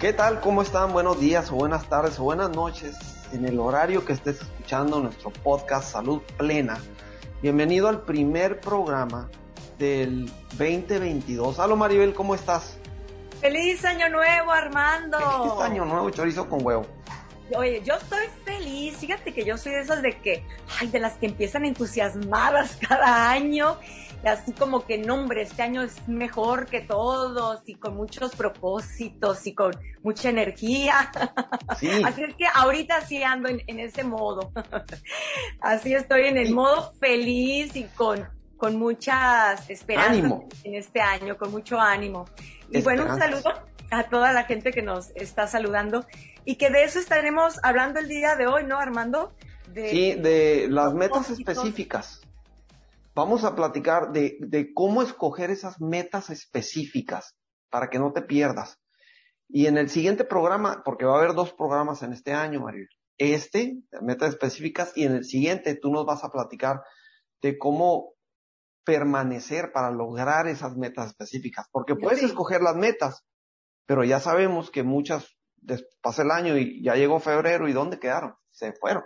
¿Qué tal? ¿Cómo están? Buenos días o buenas tardes o buenas noches en el horario que estés escuchando nuestro podcast Salud Plena. Bienvenido al primer programa del 2022. Hola Maribel, ¿cómo estás? ¡Feliz Año Nuevo, Armando! ¡Feliz Año Nuevo, chorizo con huevo! Oye, yo estoy feliz. Fíjate que yo soy de esas de que, ay, de las que empiezan entusiasmadas cada año así como que, no, hombre, este año es mejor que todos y con muchos propósitos y con mucha energía. Sí. Así es que ahorita sí ando en, ese modo. así estoy en el modo feliz y con, con muchas esperanzas en este año, con mucho ánimo. Y bueno, un saludo a toda la gente que nos está saludando y que de eso estaremos hablando el día de hoy, ¿no, Armando? sí, de las metas específicas vamos a platicar de, cómo escoger esas metas específicas para que no te pierdas. Y en el siguiente programa, porque va a haber dos programas en este año, Mario, este, metas específicas, y en el siguiente tú nos vas a platicar de cómo permanecer para lograr esas metas específicas, porque puedes escoger las metas, pero ya sabemos que muchas pasa el año y ya llegó febrero y ¿dónde quedaron? Se fueron.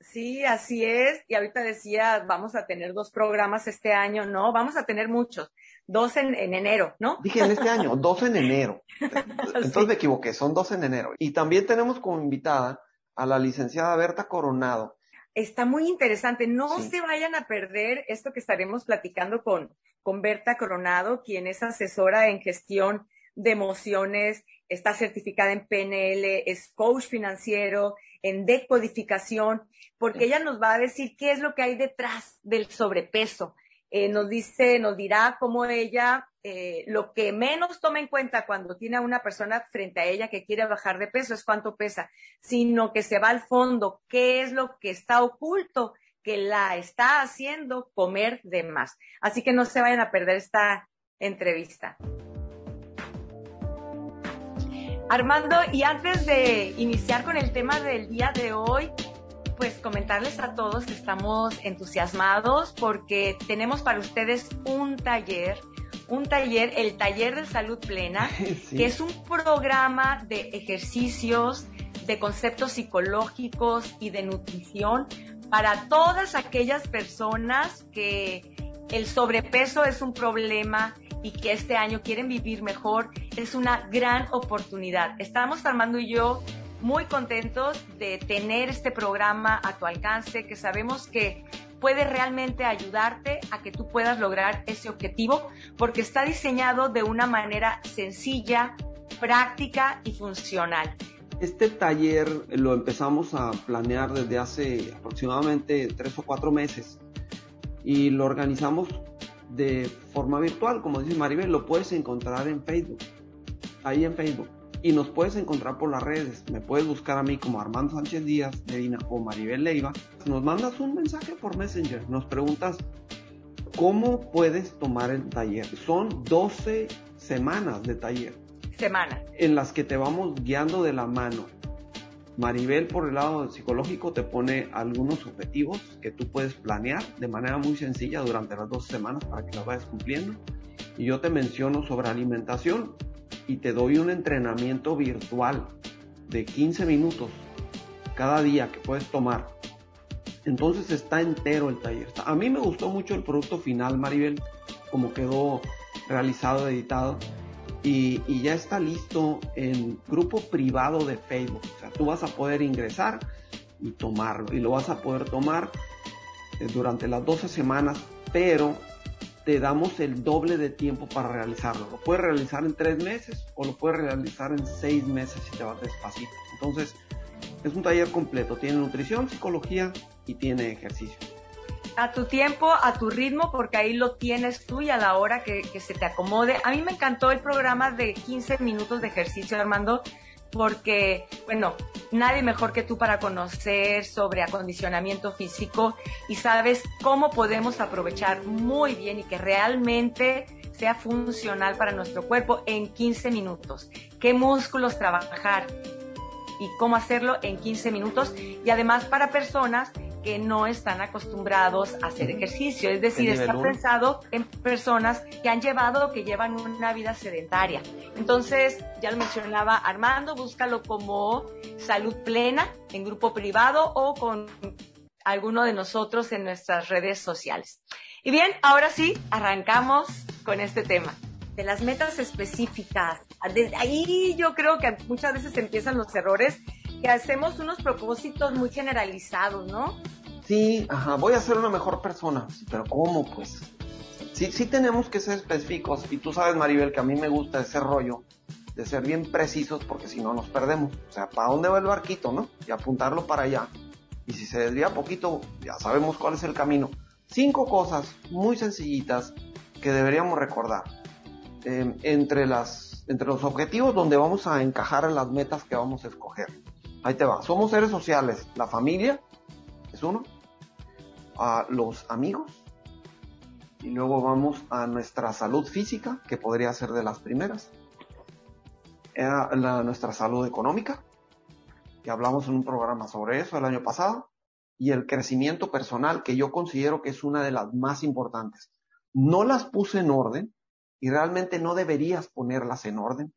Sí, así es. Y ahorita decía, vamos a tener dos programas este año. No, vamos a tener muchos. Dos en, enero, ¿no? Dije en este año, dos en enero. Entonces me equivoqué, son dos en enero. Y también tenemos como invitada a la licenciada Berta Coronado. Está muy interesante. No se vayan a perder esto que estaremos platicando con, con Berta Coronado, quien es asesora en gestión de emociones, está certificada en PNL, es coach financiero, en decodificación, porque ella nos va a decir qué es lo que hay detrás del sobrepeso. Eh, nos dice, nos dirá cómo ella eh, lo que menos toma en cuenta cuando tiene a una persona frente a ella que quiere bajar de peso es cuánto pesa, sino que se va al fondo, qué es lo que está oculto que la está haciendo comer de más. Así que no se vayan a perder esta entrevista. Armando, y antes de iniciar con el tema del día de hoy, pues comentarles a todos que estamos entusiasmados porque tenemos para ustedes un taller, un taller, el taller de salud plena, que es un programa de ejercicios, de conceptos psicológicos y de nutrición para todas aquellas personas que el sobrepeso es un problema y que este año quieren vivir mejor, es una gran oportunidad. Estamos Armando y yo muy contentos de tener este programa a tu alcance, que sabemos que puede realmente ayudarte a que tú puedas lograr ese objetivo, porque está diseñado de una manera sencilla, práctica y funcional. Este taller lo empezamos a planear desde hace aproximadamente tres o cuatro meses y lo organizamos de forma virtual, como dice Maribel, lo puedes encontrar en Facebook, ahí en Facebook. Y nos puedes encontrar por las redes. Me puedes buscar a mí como Armando Sánchez Díaz, Medina o Maribel Leiva. Nos mandas un mensaje por Messenger. Nos preguntas cómo puedes tomar el taller. Son 12 semanas de taller. Semanas. En las que te vamos guiando de la mano Maribel por el lado psicológico te pone algunos objetivos que tú puedes planear de manera muy sencilla durante las dos semanas para que las vayas cumpliendo. Y yo te menciono sobre alimentación y te doy un entrenamiento virtual de 15 minutos cada día que puedes tomar. Entonces está entero el taller. A mí me gustó mucho el producto final, Maribel, como quedó realizado, editado y, ya está listo en grupo privado de Facebook. O sea, tú vas a poder ingresar y tomarlo. Y lo vas a poder tomar eh, durante las 12 semanas, pero te damos el doble de tiempo para realizarlo. Lo puedes realizar en 3 meses o lo puedes realizar en 6 meses si te vas despacito. Entonces, es un taller completo. Tiene nutrición, psicología y tiene ejercicio a tu tiempo, a tu ritmo, porque ahí lo tienes tú y a la hora que, se te acomode. A mí me encantó el programa de 15 minutos de ejercicio, Armando, porque, bueno, nadie mejor que tú para conocer sobre acondicionamiento físico y sabes cómo podemos aprovechar muy bien y que realmente sea funcional para nuestro cuerpo en 15 minutos. ¿Qué músculos trabajar? Y cómo hacerlo en 15 minutos. Y además para personas que no están acostumbrados a hacer ejercicio. Es decir, está pensado en personas que han llevado o que llevan una vida sedentaria. Entonces, ya lo mencionaba Armando, búscalo como salud plena en grupo privado o con alguno de nosotros en nuestras redes sociales. Y bien, ahora sí, arrancamos con este tema de las metas específicas. Desde ahí yo creo que muchas veces empiezan los errores, que hacemos unos propósitos muy generalizados, ¿no? Sí, ajá, voy a ser una mejor persona, pero ¿cómo pues? Sí, sí tenemos que ser específicos y tú sabes, Maribel, que a mí me gusta ese rollo de ser bien precisos porque si no nos perdemos. O sea, ¿para dónde va el barquito, no? Y apuntarlo para allá. Y si se desvía poquito, ya sabemos cuál es el camino. Cinco cosas muy sencillitas que deberíamos recordar. Em, entre, las, entre los objetivos donde vamos a encajar las metas que vamos a escoger. Ahí te va. Somos seres sociales. La familia es uno. A los amigos. Y luego vamos a nuestra salud física, que podría ser de las primeras. A la, nuestra salud económica, que hablamos en un programa sobre eso el año pasado. Y el crecimiento personal, que yo considero que es una de las más importantes. No las puse en orden, y realmente no deberías ponerlas en orden.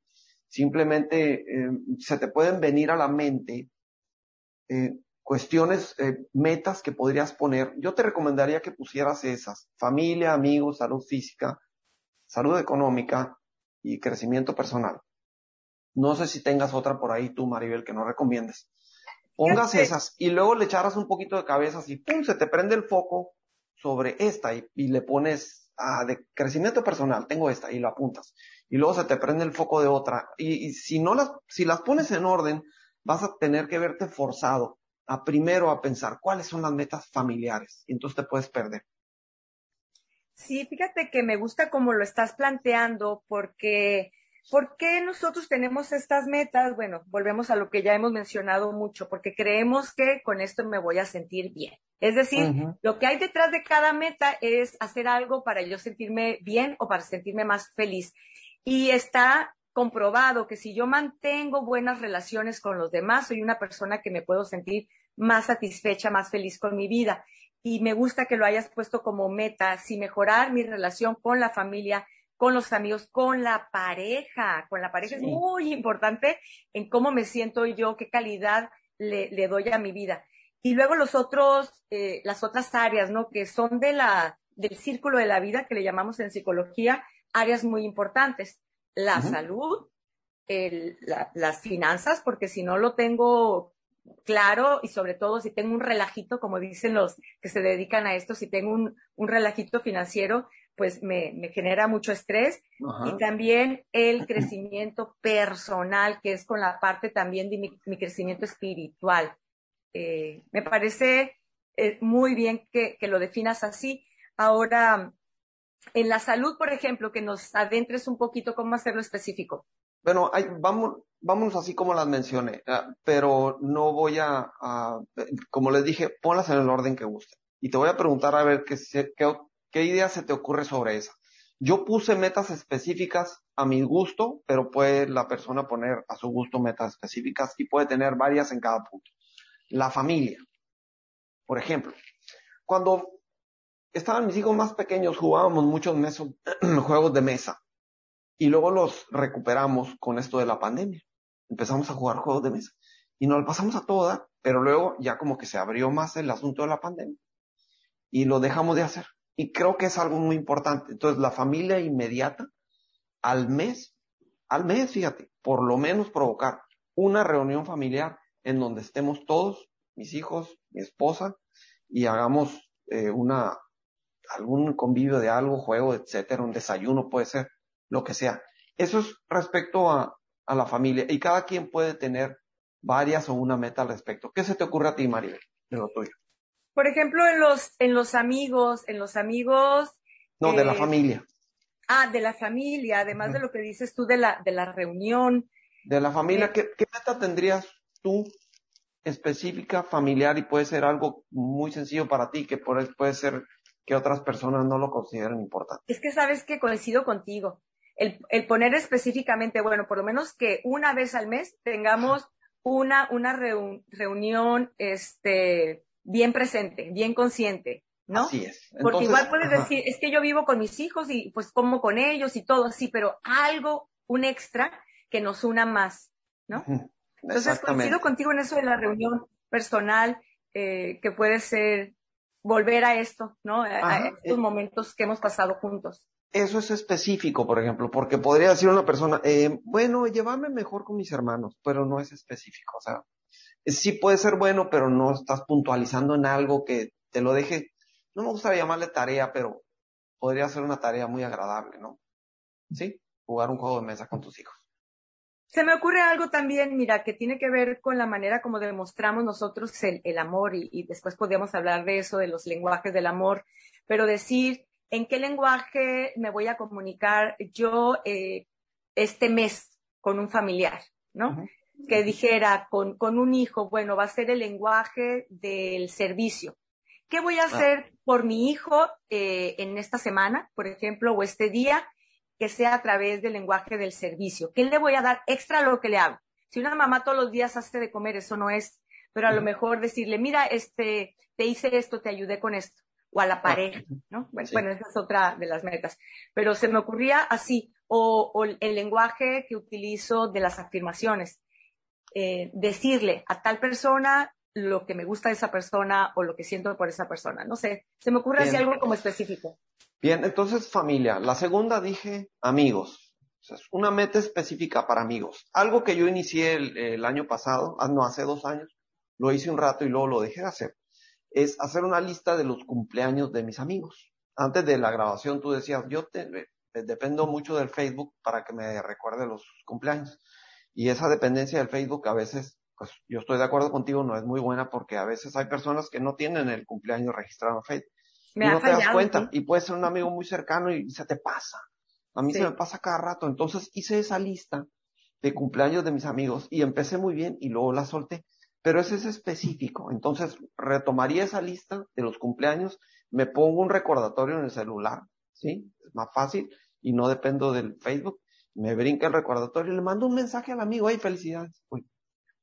Simplemente eh, se te pueden venir a la mente eh, cuestiones, eh, metas que podrías poner. Yo te recomendaría que pusieras esas. Familia, amigos, salud física, salud económica y crecimiento personal. No sé si tengas otra por ahí tú, Maribel, que no recomiendes. Pongas esas y luego le echaras un poquito de cabeza y ¡pum! se te prende el foco sobre esta y le pones ah, de crecimiento personal, tengo esta y lo apuntas. Y luego se te prende el foco de otra. Y, si no las, si las pones en orden, vas a tener que verte forzado a primero a pensar cuáles son las metas familiares. Y entonces te puedes perder. Sí, fíjate que me gusta como lo estás planteando porque ¿Por qué nosotros tenemos estas metas? Bueno, volvemos a lo que ya hemos mencionado mucho, porque creemos que con esto me voy a sentir bien. Es decir, lo que hay detrás de cada meta es hacer algo para yo sentirme bien o para sentirme más feliz. Y está comprobado que si yo mantengo buenas relaciones con los demás, soy una persona que me puedo sentir más satisfecha, más feliz con mi vida. Y me gusta que lo hayas puesto como meta, si mejorar mi relación con la familia, con los amigos, con la pareja. Con la pareja es muy importante en cómo me siento yo, qué calidad le, le doy a mi vida. Y luego los otros, eh, las otras áreas, ¿no? Que son de la, del círculo de la vida, que le llamamos en psicología, áreas muy importantes. La salud, el, las finanzas, porque si no lo tengo claro y sobre todo si tengo un relajito, como dicen los que se dedican a esto, si tengo un, un relajito financiero, pues me, me genera mucho estrés. Y también el crecimiento personal, que es con la parte también de mi crecimiento espiritual. Eh, me parece eh, muy bien que, lo definas así. Ahora, en la salud, por ejemplo, que nos adentres un poquito cómo hacerlo específico. Bueno, vamos, vamos así como las mencioné, ah, pero no voy a, como les dije, ponlas en el orden que guste. Y te voy a preguntar a ver qué, qué, qué idea se te ocurre sobre esa. Yo puse metas específicas a mi gusto, pero puede la persona poner a su gusto metas específicas y puede tener varias en cada punto la familia. Por ejemplo, cuando estaban mis hijos más pequeños jugábamos muchos juegos de mesa y luego los recuperamos con esto de la pandemia. Empezamos a jugar juegos de mesa y nos lo pasamos a toda, pero luego ya como que se abrió más el asunto de la pandemia y lo dejamos de hacer. Y creo que es algo muy importante. Entonces, la familia inmediata, al mes, al mes, fíjate, por lo menos provocar una reunión familiar en donde estemos todos, mis hijos, mi esposa, y hagamos eh, una, algún convivio de algo, juego, etcétera, un desayuno puede ser, lo que sea. Eso es respecto a, a la familia y cada quien puede tener varias o una meta al respecto. ¿Qué se te ocurre a ti, María, de lo tuyo? Por ejemplo, en los, en los amigos, en los amigos. No, de la eh, familia. Ah, de la familia, además de lo que dices tú de la, de la reunión. De la familia, ¿qué, ¿qué, meta tendrías tú específica, familiar y puede ser algo muy sencillo para ti, que por puede ser que otras personas no lo consideren importante. Es que sabes que coincido contigo. El, el poner específicamente, bueno, por lo menos que una vez al mes tengamos una, una reunión, este, bien presente, bien consciente, ¿no? Así es. Porque igual puedes decir, es que yo vivo con mis hijos y pues como con ellos y todo así, pero algo, un extra que nos una más, ¿no? Entonces coincido contigo en eso de la reunión personal, eh, que puede ser volver a esto, ¿no? a, estos eh. momentos que hemos pasado juntos. Eso es específico, por ejemplo, porque podría decir una persona, eh, bueno, llévame mejor con mis hermanos, pero no es específico. O sea, sí puede ser bueno, pero no estás puntualizando en algo que te lo deje. No me gusta llamarle tarea, pero podría ser una tarea muy agradable, ¿no? Sí, jugar un juego de mesa con tus hijos. Se me ocurre algo también, mira, que tiene que ver con la manera como demostramos nosotros el, amor y, y, después podríamos hablar de eso, de los lenguajes del amor, pero decir en qué lenguaje me voy a comunicar yo eh, este mes con un familiar, ¿no? Que dijera con, con un hijo, bueno, va a ser el lenguaje del servicio. ¿Qué voy a ah. hacer por mi hijo eh, en esta semana, por ejemplo, o este día? que sea a través del lenguaje del servicio. ¿Qué le voy a dar extra a lo que le hago? Si una mamá todos los días hace de comer, eso no es, pero a lo mejor decirle, mira, este, te hice esto, te ayudé con esto, o a la ah, pareja, ¿no? Bueno, esa es otra de las metas. Pero se me ocurría así, o, el lenguaje que utilizo de las afirmaciones. Eh, decirle a tal persona lo que me gusta de esa persona o lo que siento por esa persona. No sé, se me ocurre así algo como específico. Bien, entonces familia. La segunda dije amigos. una meta específica para amigos. Algo que yo inicié el, año pasado, ah, no, hace dos años, lo hice un rato y luego lo dejé de hacer. Es hacer una lista de los cumpleaños de mis amigos. Antes de la grabación tú decías, yo te, dependo mucho del Facebook para que me recuerde los cumpleaños. Y esa dependencia del Facebook a veces, pues yo estoy de acuerdo contigo, no es muy buena porque a veces hay personas que no tienen el cumpleaños registrado en Facebook y no te das cuenta. Y puede ser un amigo muy cercano y se te pasa. A mí se me pasa cada rato. Entonces hice esa lista de cumpleaños de mis amigos y empecé muy bien y luego la solté. Pero ese es específico. Entonces retomaría esa lista de los cumpleaños, me pongo un recordatorio en el celular, ¿sí? Es más fácil y no dependo del Facebook. Me brinca el recordatorio y le mando un mensaje al amigo, ¡ay, felicidades!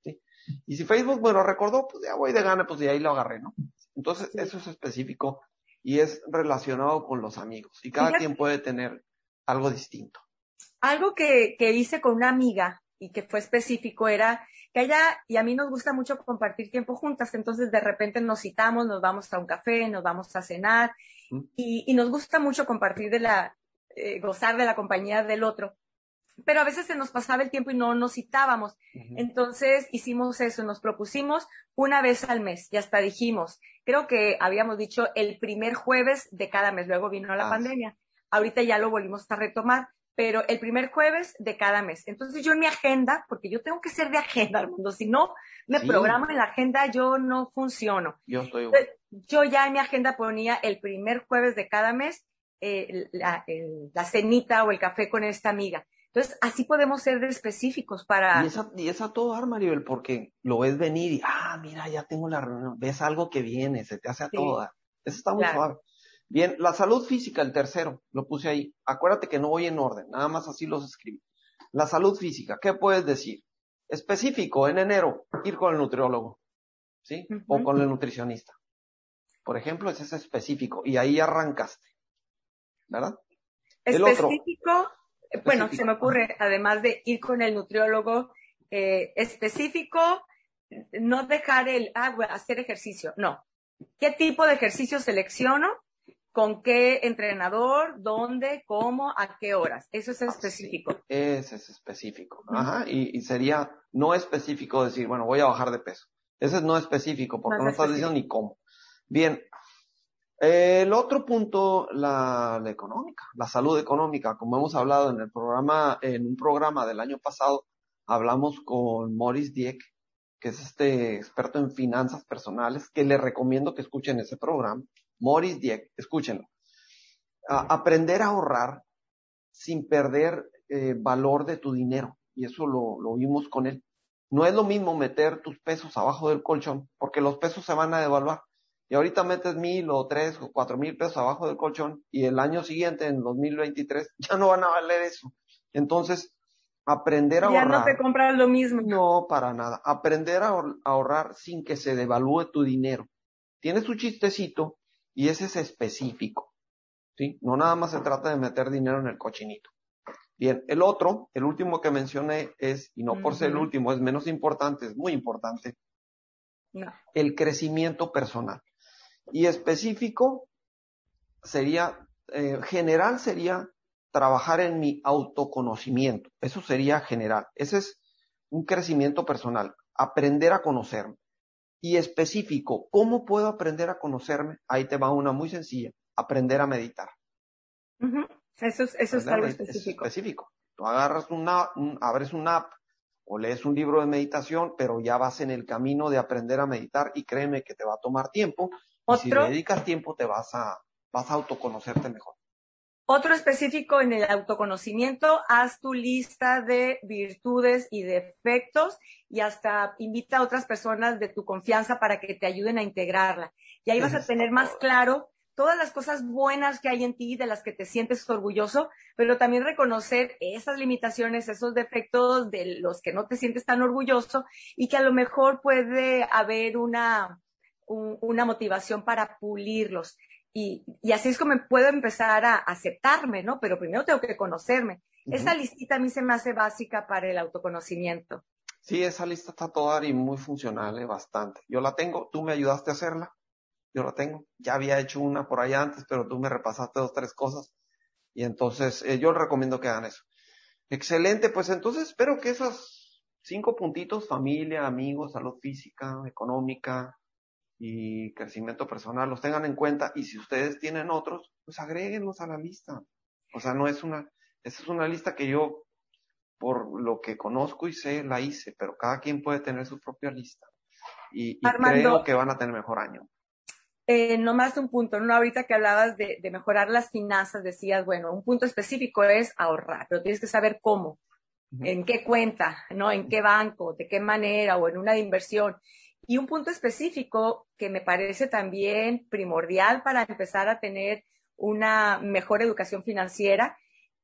¿sí? Y si Facebook me lo recordó, pues ya voy de gana, pues de ahí lo agarré, ¿no? Entonces, eso es específico y es relacionado con los amigos. Y cada quien puede tener algo distinto. Algo que, que hice con una amiga y que fue específico era que ella y a mí nos gusta mucho compartir tiempo juntas, entonces de repente nos citamos, nos vamos a un café, nos vamos a cenar y, y, nos gusta mucho compartir de la, eh, gozar de la compañía del otro pero a veces se nos pasaba el tiempo y no nos citábamos. Entonces hicimos eso, nos propusimos una vez al mes y hasta dijimos, creo que habíamos dicho el primer jueves de cada mes, luego vino la ah, pandemia. Ahorita ya lo volvimos a retomar, pero el primer jueves de cada mes. Entonces yo en mi agenda, porque yo tengo que ser de agenda, mundo, si no me programo en la agenda, yo no funciono. Yo estoy... Yo ya en mi agenda ponía el primer jueves de cada mes eh, la, la cenita o el café con esta amiga. Entonces, así podemos ser específicos para... Y es a, y es a todo dar, Maribel, porque lo ves venir y, ah, mira, ya tengo la reunión, ves algo que viene, se te hace a toda. Eso está muy suave. Bien, la salud física, el tercero, lo puse ahí. Acuérdate que no voy en orden, nada más así los escribí. La salud física, ¿qué puedes decir? Específico, en enero, ir con el nutriólogo, ¿sí? O con el nutricionista. Por ejemplo, ese es específico y ahí arrancaste, ¿verdad? Específico, bueno, se me ocurre, además de ir con el nutriólogo eh, específico, no dejar el, ah, hacer ejercicio, no. ¿Qué tipo de ejercicio selecciono? ¿Con qué entrenador? ¿Dónde? ¿Cómo? ¿A qué horas? Eso es específico. ese es específico. Ajá. Y, sería no específico decir, bueno, voy a bajar de peso. Ese es no específico, porque no, estás diciendo ni cómo. Bien, el otro punto, la, económica, la salud económica. Como hemos hablado en el programa, en un programa del año pasado, hablamos con Maurice Dieck, que es este experto en finanzas personales, que le recomiendo que escuchen ese programa. Maurice Dieck, escúchenlo. aprender a ahorrar sin perder eh, valor de tu dinero. Y eso lo, lo vimos con él. No es lo mismo meter tus pesos abajo del colchón, porque los pesos se van a devaluar y ahorita metes mil o tres o cuatro mil pesos abajo del colchón y el año siguiente, en 2023, ya no van a valer eso. Entonces, aprender a ahorrar. Ya no te compras lo mismo. No, para nada. Aprender a ahorrar sin que se devalúe tu dinero. tiene su chistecito y ese es específico. ¿sí? No nada más se trata de meter dinero en el cochinito. Bien, el otro, el último que mencioné es, y no por ser el último, es menos importante, es muy importante, el crecimiento personal. Y específico sería, eh, general sería trabajar en mi autoconocimiento. Eso sería general. Ese es un crecimiento personal, aprender a conocerme. Y específico, ¿cómo puedo aprender a conocerme? Ahí te va una muy sencilla, aprender a meditar. Eso es, eso es algo específico. específico. Tú agarras una, abres una app o lees un libro de meditación, pero ya vas en el camino de aprender a meditar y créeme que te va a tomar tiempo. Y si dedicas tiempo, te vas a, vas a autoconocerte mejor. Otro específico en el autoconocimiento, haz tu lista de virtudes y defectos y hasta invita a otras personas de tu confianza para que te ayuden a integrarla. Y ahí vas a tener más claro todas las cosas buenas que hay en ti, de las que te sientes orgulloso, pero también reconocer esas limitaciones, esos defectos de los que no te sientes tan orgulloso y que a lo mejor puede haber una, una motivación para pulirlos. Y, y, así es como puedo empezar a aceptarme, ¿no? Pero primero tengo que conocerme. Esa listita a mí se me hace básica para el autoconocimiento. Sí, esa lista está toda y muy funcional, ¿eh? bastante. Yo la tengo, tú me ayudaste a hacerla yo lo tengo. Ya había hecho una por ahí antes, pero tú me repasaste dos, tres cosas. Y entonces eh, yo recomiendo que hagan eso. Excelente, pues entonces espero que esos cinco puntitos, familia, amigos, salud física, económica y crecimiento personal, los tengan en cuenta. Y si ustedes tienen otros, pues agréguenlos a la lista. O sea, no es una, esa es una lista que yo, por lo que conozco y sé, la hice, pero cada quien puede tener su propia lista. Y, y creo que van a tener mejor año. Eh, no más un punto, ¿no? Ahorita que hablabas de, mejorar las finanzas, decías, bueno, un punto específico es ahorrar, pero tienes que saber cómo, en qué cuenta, ¿no? En qué banco, de qué manera o en una de inversión. Y un punto específico que me parece también primordial para empezar a tener una mejor educación financiera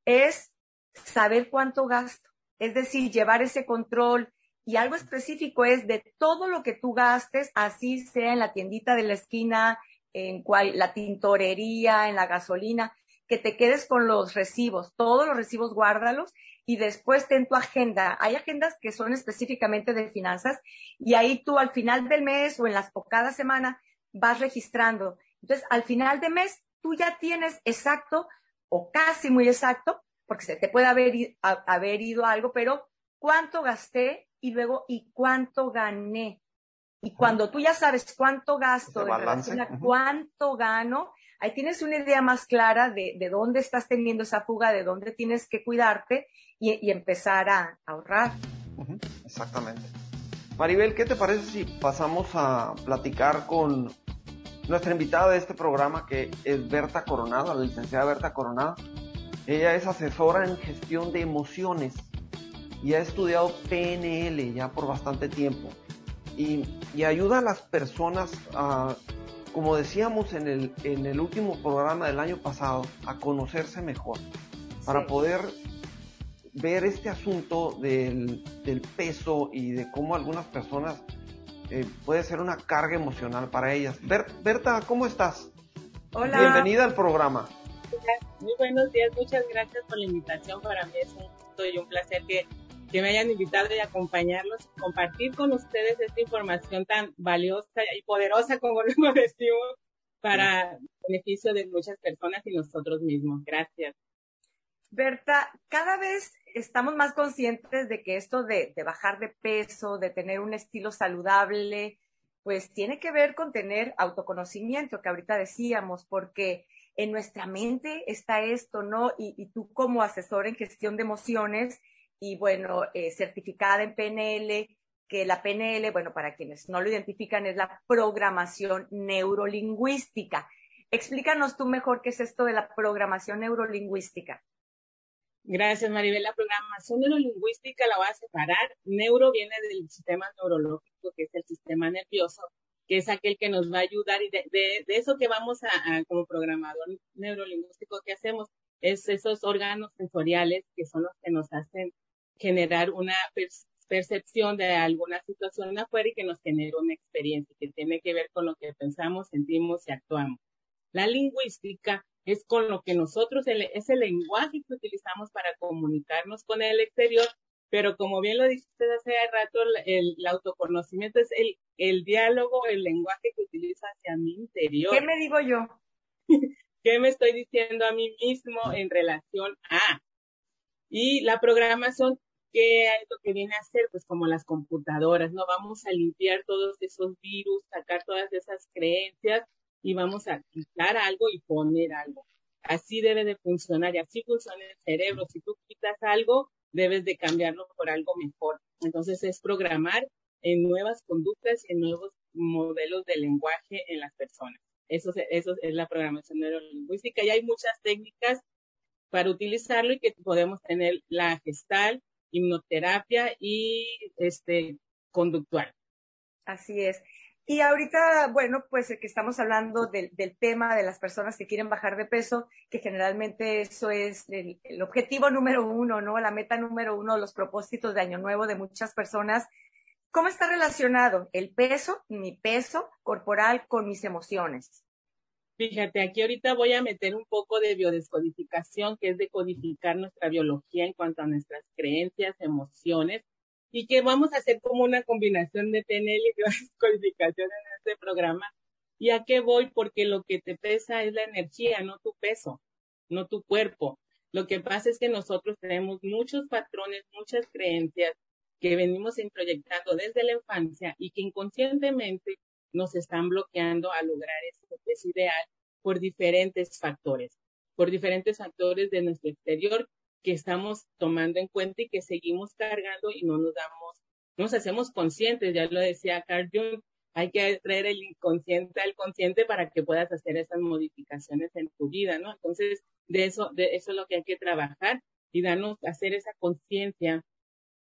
es saber cuánto gasto, es decir, llevar ese control. Y algo específico es de todo lo que tú gastes, así sea en la tiendita de la esquina, en la tintorería, en la gasolina, que te quedes con los recibos, todos los recibos guárdalos y después ten tu agenda. Hay agendas que son específicamente de finanzas y ahí tú al final del mes o en las cada semana vas registrando. Entonces, al final de mes tú ya tienes exacto o casi muy exacto, porque se te puede haber, haber ido algo, pero cuánto gasté y luego, ¿y cuánto gané? Y cuando tú ya sabes cuánto gasto de relación a cuánto gano, ahí tienes una idea más clara de, de, dónde estás teniendo esa fuga, de dónde tienes que cuidarte y, empezar a, ahorrar. Exactamente. Maribel, ¿qué te parece si pasamos a platicar con nuestra invitada de este programa, que es Berta Coronado, la licenciada Berta Coronado? Ella es asesora en gestión de emociones y ha estudiado PNL ya por bastante tiempo y, ayuda a las personas a, como decíamos en el, en el último programa del año pasado, a conocerse mejor, para poder ver este asunto del, peso y de cómo algunas personas eh, puede ser una carga emocional para ellas. Berta, ¿cómo estás? Hola. Bienvenida al programa. Muy buenos días, muchas gracias por la invitación. Para mí es un gusto y un placer que que me hayan invitado y acompañarlos, compartir con ustedes esta información tan valiosa y poderosa, como lo decimos, para beneficio de muchas personas y nosotros mismos. Gracias. Berta, cada vez estamos más conscientes de que esto de, de, bajar de peso, de tener un estilo saludable, pues tiene que ver con tener autoconocimiento, que ahorita decíamos, porque en nuestra mente está esto, ¿no? Y, y tú como asesor en gestión de emociones, y bueno, eh, certificada en PNL, que la PNL, bueno, para quienes no lo identifican, es la programación neurolingüística. Explícanos tú mejor qué es esto de la programación neurolingüística. Gracias, Maribel. La programación neurolingüística la voy a separar. Neuro viene del sistema neurológico, que es el sistema nervioso, que es aquel que nos va a ayudar y de, de, eso que vamos a, a, como programador neurolingüístico que hacemos, es esos órganos sensoriales que son los que nos hacen generar una percepción de alguna situación afuera y que nos genera una experiencia que tiene que ver con lo que pensamos, sentimos y actuamos. La lingüística es con lo que nosotros, es el lenguaje que utilizamos para comunicarnos con el exterior, pero como bien lo dijiste hace rato, el, autoconocimiento es el, el diálogo, el lenguaje que utilizo hacia mi interior. ¿Qué me digo yo? ¿Qué me estoy diciendo a mí mismo en relación a? Y la programación ¿qué es lo que viene a hacer? Pues como las computadoras, ¿no? Vamos a limpiar todos esos virus, sacar todas esas creencias y vamos a quitar algo y poner algo. Así debe de funcionar y así funciona el cerebro. Si tú quitas algo, debes de cambiarlo por algo mejor. Entonces es programar en nuevas conductas y en nuevos modelos de lenguaje en las personas. Eso, eso es la programación neurolingüística y hay muchas técnicas para utilizarlo y que podemos tener la gestal, hipnoterapia y este conductual. Así es. Y ahorita, bueno, pues que estamos hablando del, tema de las personas que quieren bajar de peso, que generalmente eso es el, el, objetivo número uno, ¿no? La meta número uno, los propósitos de Año Nuevo de muchas personas. ¿Cómo está relacionado el peso, mi peso corporal con mis emociones? Fíjate, aquí ahorita voy a meter un poco de biodescodificación, que es decodificar nuestra biología en cuanto a nuestras creencias, emociones, y que vamos a hacer como una combinación de PNL y biodescodificación en este programa. ¿Y a qué voy? Porque lo que te pesa es la energía, no tu peso, no tu cuerpo. Lo que pasa es que nosotros tenemos muchos patrones, muchas creencias que venimos introyectando desde la infancia y que inconscientemente nos están bloqueando a lograr ese ideal por diferentes factores, por diferentes factores de nuestro exterior que estamos tomando en cuenta y que seguimos cargando y no nos damos, no nos hacemos conscientes, ya lo decía Carl Jung, hay que traer el inconsciente al consciente para que puedas hacer esas modificaciones en tu vida, ¿no? Entonces, de eso, de eso es lo que hay que trabajar y darnos, hacer esa conciencia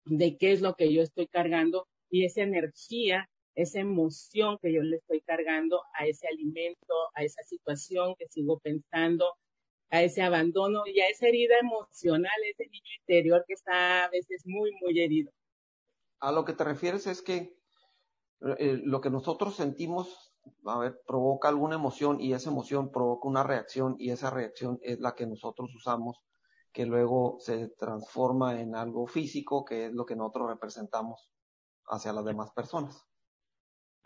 de qué es lo que yo estoy cargando y esa energía esa emoción que yo le estoy cargando a ese alimento, a esa situación que sigo pensando, a ese abandono y a esa herida emocional, ese niño interior que está a veces muy, muy herido. A lo que te refieres es que eh, lo que nosotros sentimos, a ver, provoca alguna emoción y esa emoción provoca una reacción y esa reacción es la que nosotros usamos que luego se transforma en algo físico que es lo que nosotros representamos hacia las demás personas.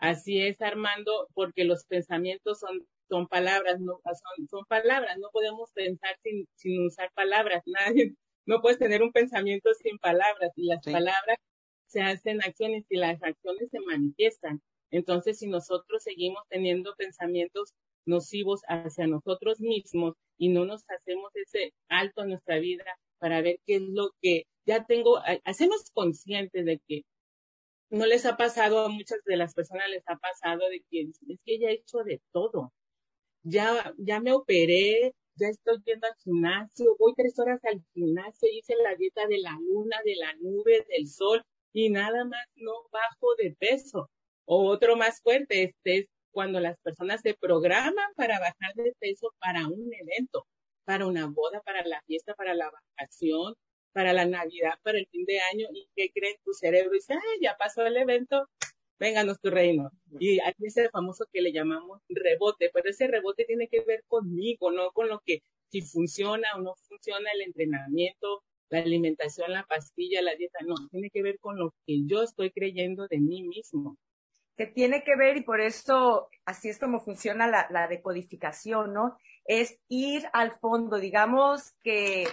Así es, Armando, porque los pensamientos son, son palabras, no, son, son palabras, no podemos pensar sin, sin usar palabras, nadie, no puedes tener un pensamiento sin palabras, y las palabras se hacen acciones y las acciones se manifiestan. Entonces, si nosotros seguimos teniendo pensamientos nocivos hacia nosotros mismos y no nos hacemos ese alto en nuestra vida para ver qué es lo que ya tengo, hacemos conscientes de que no les ha pasado, a muchas de las personas les ha pasado de que es que ya he hecho de todo. Ya, ya me operé, ya estoy yendo al gimnasio, voy tres horas al gimnasio, hice la dieta de la luna, de la nube, del sol, y nada más no bajo de peso. O otro más fuerte, este es cuando las personas se programan para bajar de peso para un evento, para una boda, para la fiesta, para la vacación, para la Navidad, para el fin de año, y ¿qué cree tu cerebro? dice, ah, ya pasó el evento, vénganos tu reino. Y hay ese famoso que le llamamos rebote, pero ese rebote tiene que ver conmigo, no con lo que si funciona o no funciona el entrenamiento, la alimentación, la pastilla, la dieta, no, tiene que ver con lo que yo estoy creyendo de mí mismo. Que tiene que ver, y por eso así es como funciona la, la decodificación, ¿no? Es ir al fondo, digamos que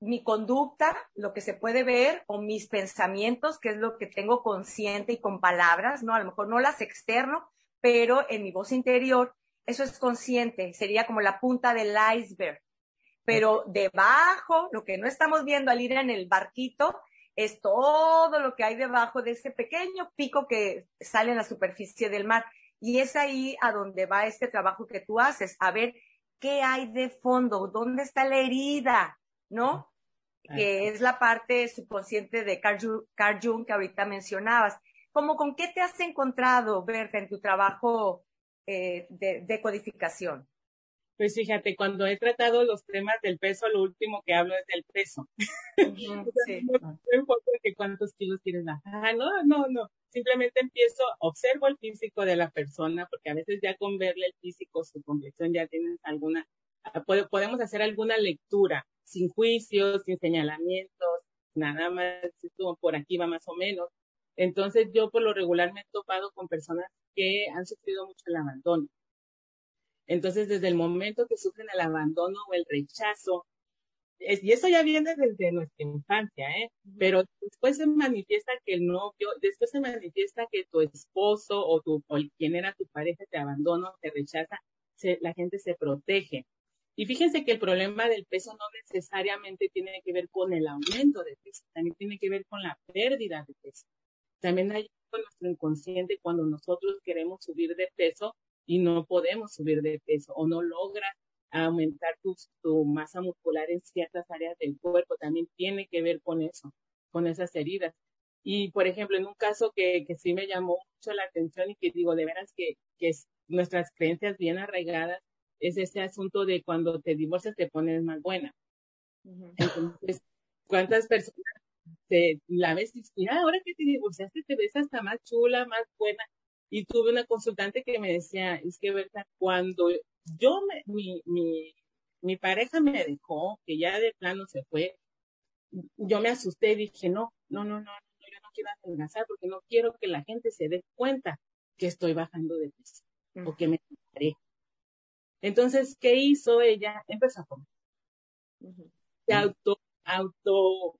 mi conducta, lo que se puede ver, o mis pensamientos, que es lo que tengo consciente y con palabras, ¿no? A lo mejor no las externo, pero en mi voz interior, eso es consciente, sería como la punta del iceberg. Pero debajo, lo que no estamos viendo al ir en el barquito, es todo lo que hay debajo de ese pequeño pico que sale en la superficie del mar. Y es ahí a donde va este trabajo que tú haces, a ver qué hay de fondo, dónde está la herida, ¿no? Que es la parte subconsciente de Carl Jung, que ahorita mencionabas. ¿Cómo con qué te has encontrado, Berta, en tu trabajo eh, de, codificación? Pues fíjate, cuando he tratado los temas del peso, lo último que hablo es del peso. sí. no importa que cuántos kilos quieres bajar, no, no, no. Simplemente empiezo, observo el físico de la persona, porque a veces ya con verle el físico, su complexión, ya tienes alguna, ah, podemos hacer alguna lectura, sin juicios, sin señalamientos, nada más, por aquí va más o menos. Entonces yo por lo regular me he topado con personas que han sufrido mucho el abandono entonces, desde el momento que sufren el abandono o el rechazo, y eso ya viene desde nuestra infancia, ¿eh? Pero después se manifiesta que el novio, después se manifiesta que tu esposo o tu, o quien era tu pareja te abandona, te rechaza, la gente se protege. Y fíjense que el problema del peso no necesariamente tiene que ver con el aumento de peso, también tiene que ver con la pérdida de peso. También hay con nuestro inconsciente cuando nosotros queremos subir de peso, y no podemos subir de peso o no logras aumentar tu, tu masa muscular en ciertas áreas del cuerpo. También tiene que ver con eso, con esas heridas. Y, por ejemplo, en un caso que, que sí me llamó mucho la atención y que digo, de veras que, que nuestras creencias bien arraigadas, es ese asunto de cuando te divorcias te pones más buena. Entonces, ¿cuántas personas te la ves y ah, ahora que te divorciaste te ves hasta más chula, más buena? Y tuve una consultante que me decía, es que, verdad, cuando yo, me, mi, mi, mi pareja me dejó, que ya de plano se fue, yo me asusté y dije, no, no, no, no, yo no quiero adelgazar porque no quiero que la gente se dé cuenta que estoy bajando de peso o que me paré. Entonces, ¿qué hizo ella? Empezó a comer. Se auto, auto,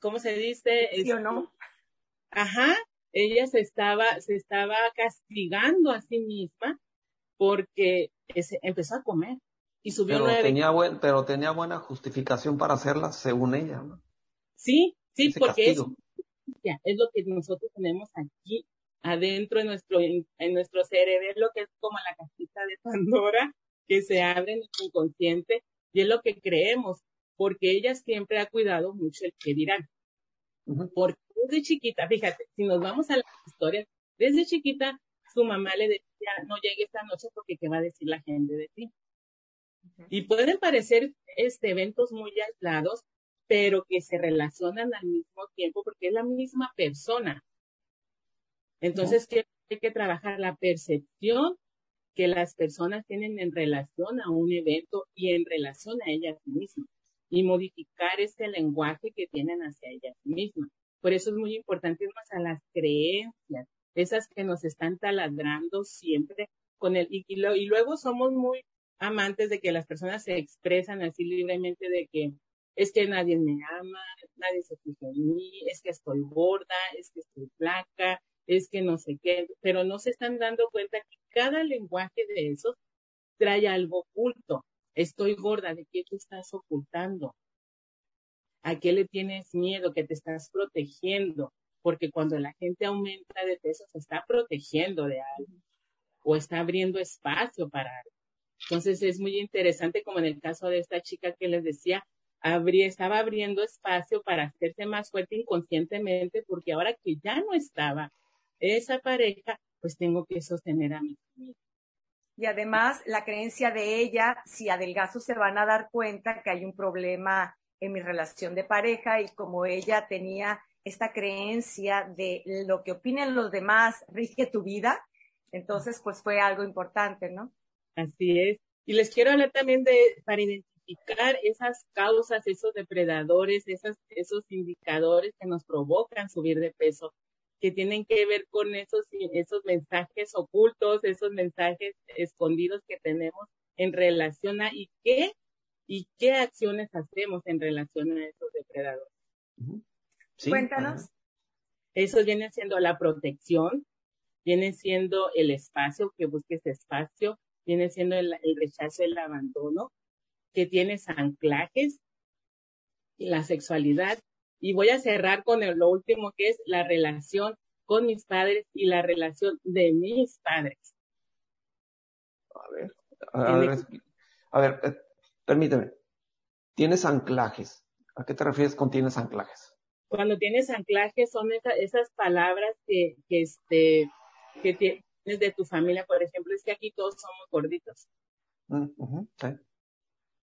¿cómo se dice? ¿Sí o no? Ajá, ella se estaba, se estaba castigando a sí misma porque empezó a comer y subió pero tenía buen, pero tenía buena justificación para hacerla según ella, ¿no? Sí, sí, porque es, es lo que nosotros tenemos aquí adentro en nuestro, en, nuestro cerebro, que es como la cajita de Pandora que se abre en nuestro inconsciente y es lo que creemos, porque ella siempre ha cuidado mucho el que dirán. Porque desde chiquita, fíjate, si nos vamos a la historia, desde chiquita su mamá le decía, no llegue esta noche porque qué va a decir la gente de ti. Y pueden parecer este, eventos muy aislados, pero que se relacionan al mismo tiempo porque es la misma persona. Entonces, ¿qué hay que trabajar? La percepción que las personas tienen en relación a un evento y en relación a ellas mismas y modificar ese lenguaje que tienen hacia ellas mismas. Por eso es muy importante irnos a las creencias, esas que nos están taladrando siempre con el, y, y, luego somos muy amantes de que las personas se expresan así libremente de que es que nadie me ama, nadie se fija en mí, es que estoy gorda, es que estoy flaca, es que no sé qué, pero no se están dando cuenta que cada lenguaje de esos trae algo oculto. Estoy gorda, ¿de qué te estás ocultando? ¿A qué le tienes miedo? Que te estás protegiendo. Porque cuando la gente aumenta de peso, se está protegiendo de algo o está abriendo espacio para algo. Entonces es muy interesante, como en el caso de esta chica que les decía, estaba abriendo espacio para hacerse más fuerte inconscientemente, porque ahora que ya no estaba esa pareja, pues tengo que sostener a mi familia. Y además, la creencia de ella, si adelgazo se van a dar cuenta que hay un problema en mi relación de pareja y como ella tenía esta creencia de lo que opinen los demás rige tu vida, entonces pues fue algo importante, ¿no? Así es. Y les quiero hablar también de, para identificar esas causas, esos depredadores, esos, esos indicadores que nos provocan subir de peso, que tienen que ver con esos, esos mensajes ocultos, esos mensajes escondidos que tenemos en relación a y qué y qué acciones hacemos en relación a esos depredadores. Cuéntanos. Eso viene siendo la protección, viene siendo el espacio, que busques espacio, viene siendo el, rechazo, el abandono, que tienes anclajes, la sexualidad. Y voy a cerrar con lo último que es la relación con mis padres y la relación de mis padres. A ver, a ver, a ver, eh, permíteme, tienes anclajes. ¿A qué te refieres con tienes anclajes? Cuando tienes anclajes son esas palabras que, que, este, que tienes de tu familia, por ejemplo, es que aquí todos somos gorditos. Mm,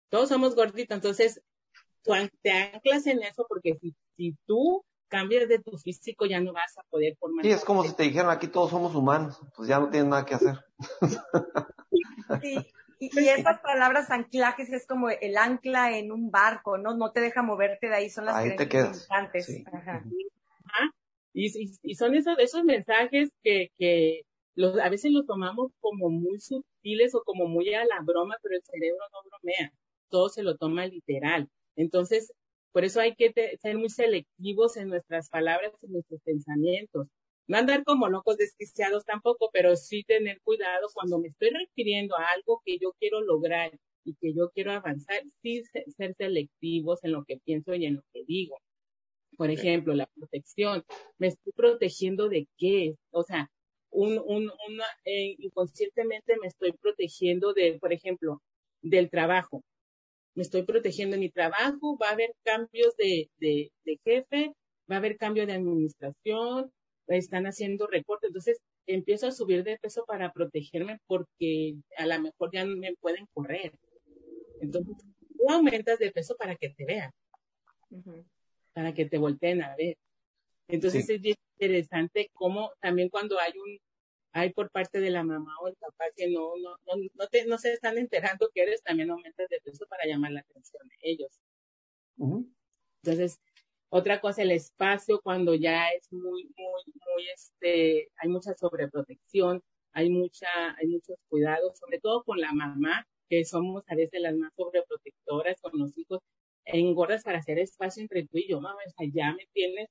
Todos somos gorditos, entonces te anclas en eso porque si, si tú cambias de tu físico ya no vas a poder formar. Sí, es como si te dijeran aquí todos somos humanos, pues ya no tienes nada que hacer. Sí, y, esas palabras anclajes es como el ancla en un barco, ¿no? No te deja moverte de ahí, son las ahí te quedas. Ajá. Y, y, son esos, esos mensajes que, que los, a veces los tomamos como muy sutiles o como muy a la broma, pero el cerebro no bromea, todo se lo toma literal. Entonces, por eso hay que ser muy selectivos en nuestras palabras y nuestros pensamientos. No andar como locos desquiciados tampoco, pero sí tener cuidado cuando me estoy refiriendo a algo que yo quiero lograr y que yo quiero avanzar, sí ser selectivos en lo que pienso y en lo que digo. Por ejemplo, la protección. ¿Me estoy protegiendo de qué? O sea, un, un, una, eh, inconscientemente me estoy protegiendo de, por ejemplo, del trabajo me estoy protegiendo en mi trabajo, va a haber cambios de, de, jefe, va a haber cambio de administración, están haciendo recortes, entonces empiezo a subir de peso para protegerme porque a lo mejor ya me pueden correr. Entonces, tú aumentas de peso para que te vean, para que te volteen a ver. Entonces es interesante cómo también cuando hay un hay por parte de la mamá o el papá que no, no, no, no, te, no se están enterando que eres, también aumentas de peso para llamar la atención de ellos. Entonces, otra cosa, el espacio cuando ya es muy, muy, muy, este, hay mucha sobreprotección, hay mucha, hay muchos cuidados, sobre todo con la mamá, que somos a veces las más sobreprotectoras con los hijos, engordas para hacer espacio entre tú y yo, mamá, o sea, ya me tienes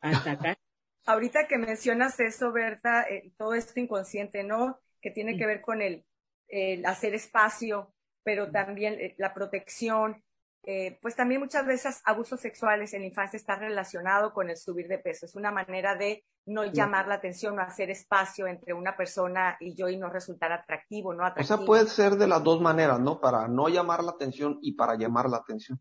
hasta acá. Ahorita que mencionas eso, Berta, eh, todo esto inconsciente, ¿no? Que tiene que ver con el, hacer espacio, pero también eh, la protección, eh, pues también muchas veces abusos sexuales en la infancia está relacionado con el subir de peso. Es una manera de no llamar la atención o hacer espacio entre una persona y yo y no resultar atractivo, ¿no? Atractivo. O sea, puede ser de las dos maneras, ¿no? Para no llamar la atención y para llamar la atención.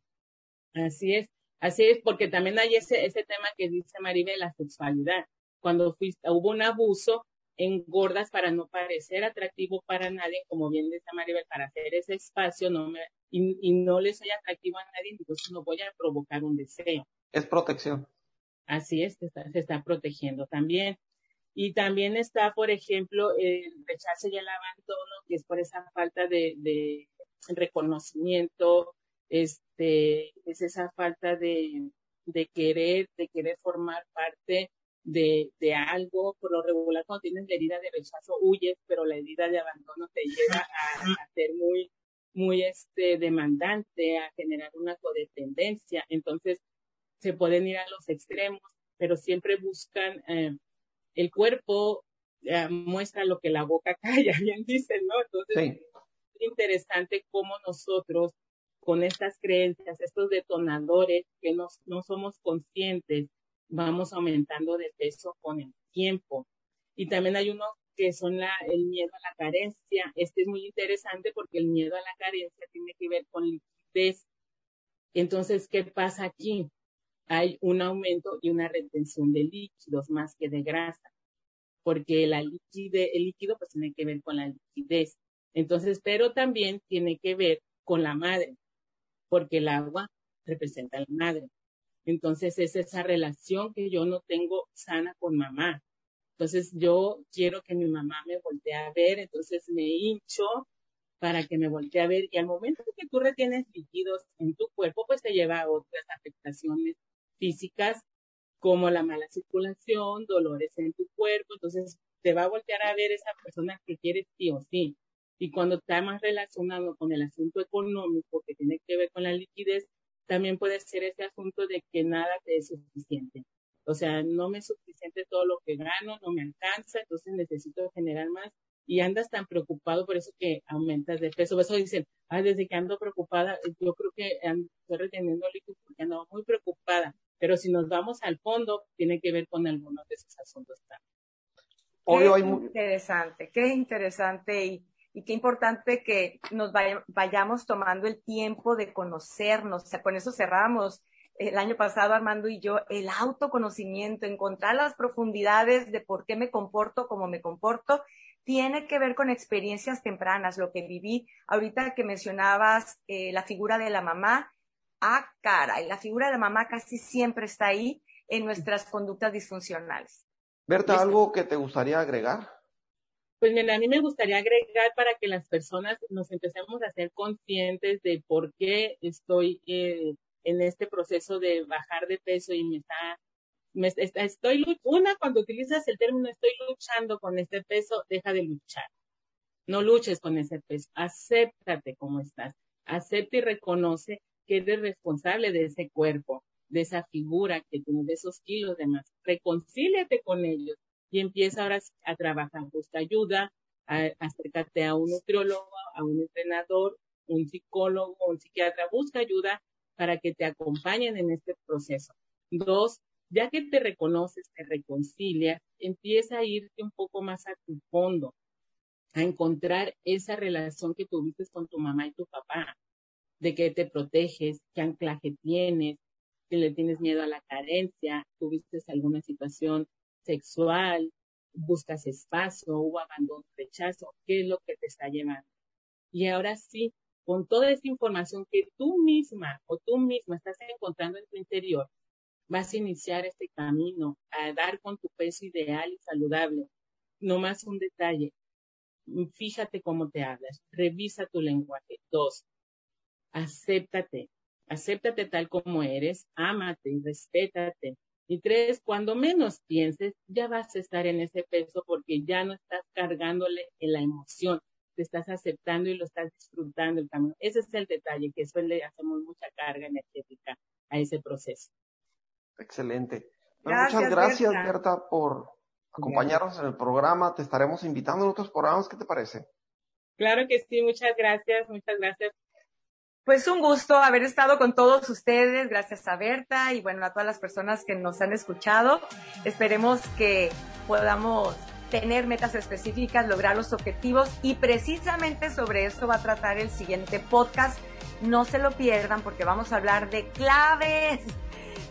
Así es. Así es, porque también hay ese, ese tema que dice Maribel, la sexualidad. Cuando fuiste, hubo un abuso, engordas para no parecer atractivo para nadie, como bien dice Maribel, para hacer ese espacio no me, y, no le soy atractivo a nadie, entonces no voy a provocar un deseo. Es protección. Así es, se está, se está protegiendo también. Y también está, por ejemplo, el rechazo y el abandono, que es por esa falta de, de reconocimiento, este, es esa falta de, de querer, de querer formar parte de, de algo, por lo regular cuando tienes la herida de rechazo huyes, pero la herida de abandono te lleva a, ser muy, muy este, demandante, a generar una codependencia. Entonces, se pueden ir a los extremos, pero siempre buscan, eh, el cuerpo eh, muestra lo que la boca calla, bien dicen, ¿no? Entonces, es interesante cómo nosotros con estas creencias, estos detonadores que no, no somos conscientes, vamos aumentando de peso con el tiempo. Y también hay uno que son la, el miedo a la carencia. Este es muy interesante porque el miedo a la carencia tiene que ver con liquidez. Entonces, ¿qué pasa aquí? Hay un aumento y una retención de líquidos más que de grasa, porque el líquido pues tiene que ver con la liquidez. Entonces, pero también tiene que ver con la madre porque el agua representa a la madre. Entonces es esa relación que yo no tengo sana con mamá. Entonces yo quiero que mi mamá me voltee a ver, entonces me hincho para que me voltee a ver y al momento que tú retienes líquidos en tu cuerpo, pues te lleva a otras afectaciones físicas como la mala circulación, dolores en tu cuerpo, entonces te va a voltear a ver esa persona que quiere sí o sí. Y cuando está más relacionado con el asunto económico que tiene que ver con la liquidez, también puede ser ese asunto de que nada te es suficiente. O sea, no me es suficiente todo lo que gano, no me alcanza, entonces necesito generar más y andas tan preocupado por eso que aumentas de peso. Por eso dicen, ah, desde que ando preocupada, yo creo que estoy reteniendo líquido porque ando muy preocupada. Pero si nos vamos al fondo, tiene que ver con algunos de esos asuntos también. Qué interesante, qué interesante. Y y qué importante que nos vayamos tomando el tiempo de conocernos. O sea, con eso cerramos el año pasado, Armando y yo, el autoconocimiento, encontrar las profundidades de por qué me comporto como me comporto, tiene que ver con experiencias tempranas, lo que viví. Ahorita que mencionabas eh, la figura de la mamá, ah, cara, y la figura de la mamá casi siempre está ahí en nuestras conductas disfuncionales. Berta, ¿algo que te gustaría agregar? Pues mira, a mí me gustaría agregar para que las personas nos empecemos a ser conscientes de por qué estoy eh, en este proceso de bajar de peso y me está, me una, cuando utilizas el término estoy luchando con este peso, deja de luchar. No luches con ese peso, acéptate como estás, acepta y reconoce que eres responsable de ese cuerpo, de esa figura que tienes, de esos kilos de más. Reconcíliate con ellos y empieza ahora a trabajar. Busca ayuda, acércate a un nutriólogo, a un entrenador, un psicólogo, un psiquiatra. Busca ayuda para que te acompañen en este proceso. Dos, ya que te reconoces, te reconcilias, empieza a irte un poco más a tu fondo, a encontrar esa relación que tuviste con tu mamá y tu papá, de que te proteges, qué anclaje tienes, si le tienes miedo a la carencia, tuviste alguna situación sexual, buscas espacio, hubo abandono, rechazo, qué es lo que te está llevando. Y ahora sí, con toda esta información que tú misma o tú misma estás encontrando en tu interior, vas a iniciar este camino a dar con tu peso ideal y saludable. No más un detalle. Fíjate cómo te hablas. Revisa tu lenguaje. Dos, acéptate. Acéptate tal como eres, ámate respétate. Y tres, cuando menos pienses, ya vas a estar en ese peso porque ya no estás cargándole en la emoción, te estás aceptando y lo estás disfrutando el camino. Ese es el detalle, que suele hacemos mucha carga energética a ese proceso. Excelente. muchas gracias, Berta, por acompañarnos en el programa. Te estaremos invitando en otros programas. ¿Qué te parece? Claro que sí, muchas gracias, muchas gracias pues un gusto haber estado con todos ustedes, gracias a Berta y bueno, a todas las personas que nos han escuchado. Esperemos que podamos tener metas específicas, lograr los objetivos y precisamente sobre eso va a tratar el siguiente podcast. No se lo pierdan porque vamos a hablar de claves,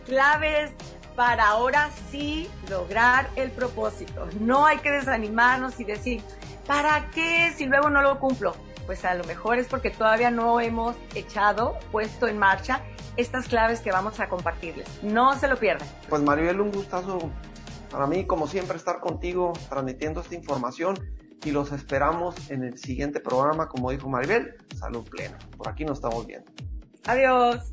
claves para ahora sí lograr el propósito. No hay que desanimarnos y decir, ¿para qué si luego no lo cumplo? Pues a lo mejor es porque todavía no hemos echado, puesto en marcha estas claves que vamos a compartirles. No se lo pierdan. Pues Maribel, un gustazo para mí, como siempre, estar contigo transmitiendo esta información y los esperamos en el siguiente programa, como dijo Maribel, salud plena. Por aquí nos estamos viendo. Adiós.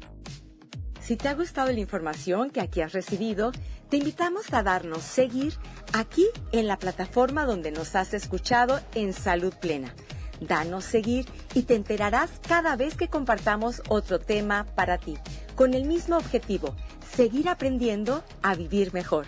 Si te ha gustado la información que aquí has recibido, te invitamos a darnos seguir aquí en la plataforma donde nos has escuchado en Salud Plena danos seguir y te enterarás cada vez que compartamos otro tema para ti, con el mismo objetivo, seguir aprendiendo a vivir mejor.